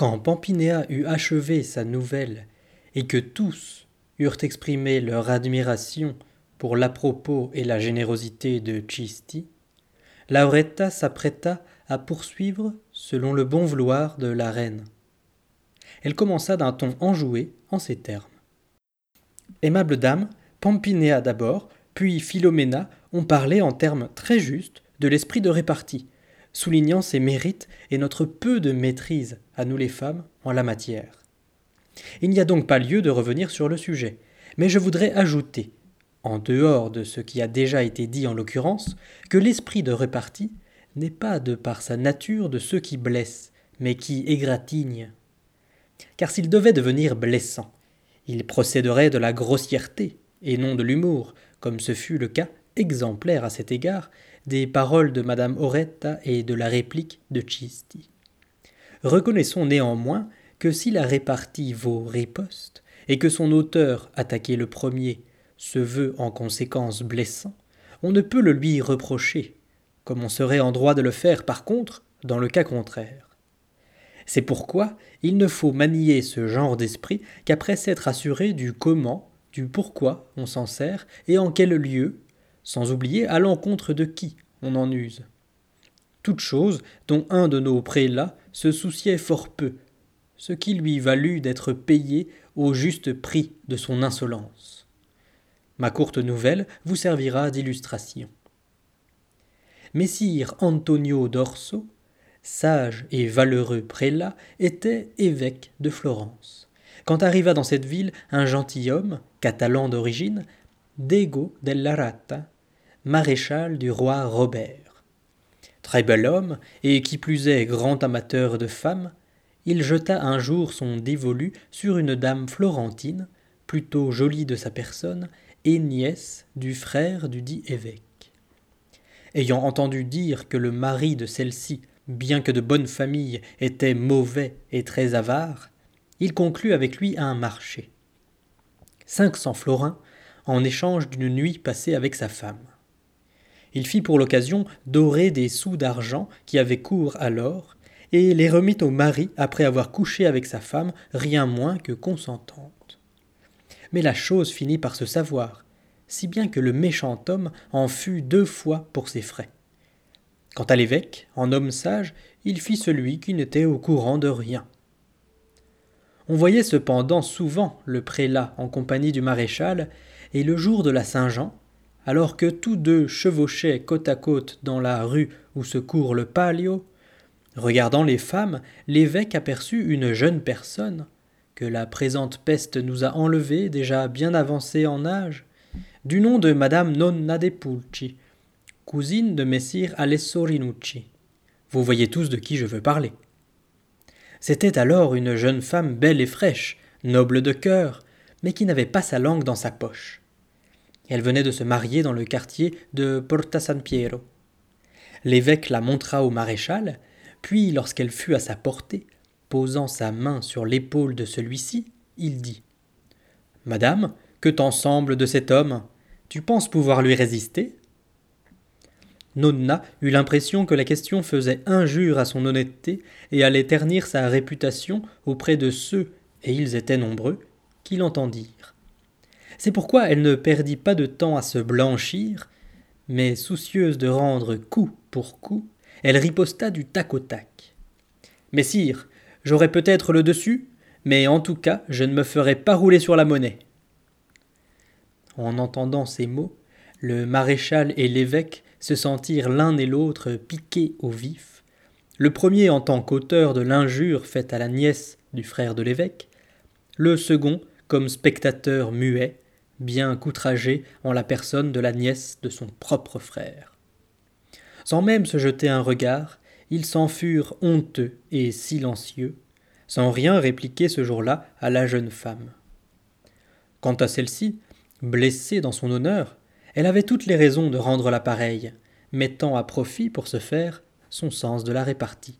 Quand Pampinéa eut achevé sa nouvelle, et que tous eurent exprimé leur admiration pour l'à-propos et la générosité de Cisti, Lauretta s'apprêta à poursuivre selon le bon vouloir de la reine. Elle commença d'un ton enjoué en ces termes. Aimable dame, Pampinéa d'abord, puis Philomena ont parlé en termes très justes de l'esprit de répartie, soulignant ses mérites et notre peu de maîtrise, à nous les femmes, en la matière. Il n'y a donc pas lieu de revenir sur le sujet, mais je voudrais ajouter, en dehors de ce qui a déjà été dit en l'occurrence, que l'esprit de répartie n'est pas de par sa nature de ceux qui blessent, mais qui égratignent. Car s'il devait devenir blessant, il procéderait de la grossièreté, et non de l'humour, comme ce fut le cas exemplaire à cet égard des paroles de madame Oretta et de la réplique de Cisti. Reconnaissons néanmoins que si la répartie vaut riposte, et que son auteur, attaqué le premier, se veut en conséquence blessant, on ne peut le lui reprocher, comme on serait en droit de le faire par contre dans le cas contraire. C'est pourquoi il ne faut manier ce genre d'esprit qu'après s'être assuré du comment, du pourquoi on s'en sert et en quel lieu, sans oublier à l'encontre de qui on en use. Toute chose dont un de nos prélats se souciait fort peu, ce qui lui valut d'être payé au juste prix de son insolence. Ma courte nouvelle vous servira d'illustration. Messire Antonio d'Orso, sage et valeureux prélat, était évêque de Florence. Quand arriva dans cette ville un gentilhomme, catalan d'origine, Dego della Rata, maréchal du roi Robert. Très bel homme, et qui plus est grand amateur de femmes, il jeta un jour son dévolu sur une dame florentine, plutôt jolie de sa personne, et nièce du frère du dit évêque. Ayant entendu dire que le mari de celle-ci, bien que de bonne famille, était mauvais et très avare, il conclut avec lui un marché. Cinq cents florins en échange d'une nuit passée avec sa femme. Il fit pour l'occasion dorer des sous d'argent qui avaient cours alors, et les remit au mari après avoir couché avec sa femme, rien moins que consentante. Mais la chose finit par se savoir, si bien que le méchant homme en fut deux fois pour ses frais. Quant à l'évêque, en homme sage, il fit celui qui n'était au courant de rien. On voyait cependant souvent le prélat en compagnie du maréchal, et le jour de la Saint-Jean, alors que tous deux chevauchaient côte à côte dans la rue où se court le palio, regardant les femmes, l'évêque aperçut une jeune personne, que la présente peste nous a enlevée déjà bien avancée en âge, du nom de madame Nonna de Pulci, cousine de messire Alessio Rinucci. Vous voyez tous de qui je veux parler. C'était alors une jeune femme belle et fraîche, noble de cœur, mais qui n'avait pas sa langue dans sa poche. Elle venait de se marier dans le quartier de Porta San Piero. L'évêque la montra au maréchal, puis lorsqu'elle fut à sa portée, posant sa main sur l'épaule de celui-ci, il dit Madame, que t'en semble de cet homme? Tu penses pouvoir lui résister? Nonna eut l'impression que la question faisait injure à son honnêteté et allait ternir sa réputation auprès de ceux, et ils étaient nombreux, qui l'entendirent. C'est pourquoi elle ne perdit pas de temps à se blanchir, mais soucieuse de rendre coup pour coup, elle riposta du tac au tac. Messire, j'aurais peut-être le dessus, mais en tout cas, je ne me ferai pas rouler sur la monnaie. En entendant ces mots, le maréchal et l'évêque se sentirent l'un et l'autre piqués au vif, le premier en tant qu'auteur de l'injure faite à la nièce du frère de l'évêque, le second comme spectateur muet, bien qu'outragé en la personne de la nièce de son propre frère. Sans même se jeter un regard, ils s'en furent honteux et silencieux, sans rien répliquer ce jour-là à la jeune femme. Quant à celle-ci, blessée dans son honneur, elle avait toutes les raisons de rendre la pareille, mettant à profit pour ce faire son sens de la répartie.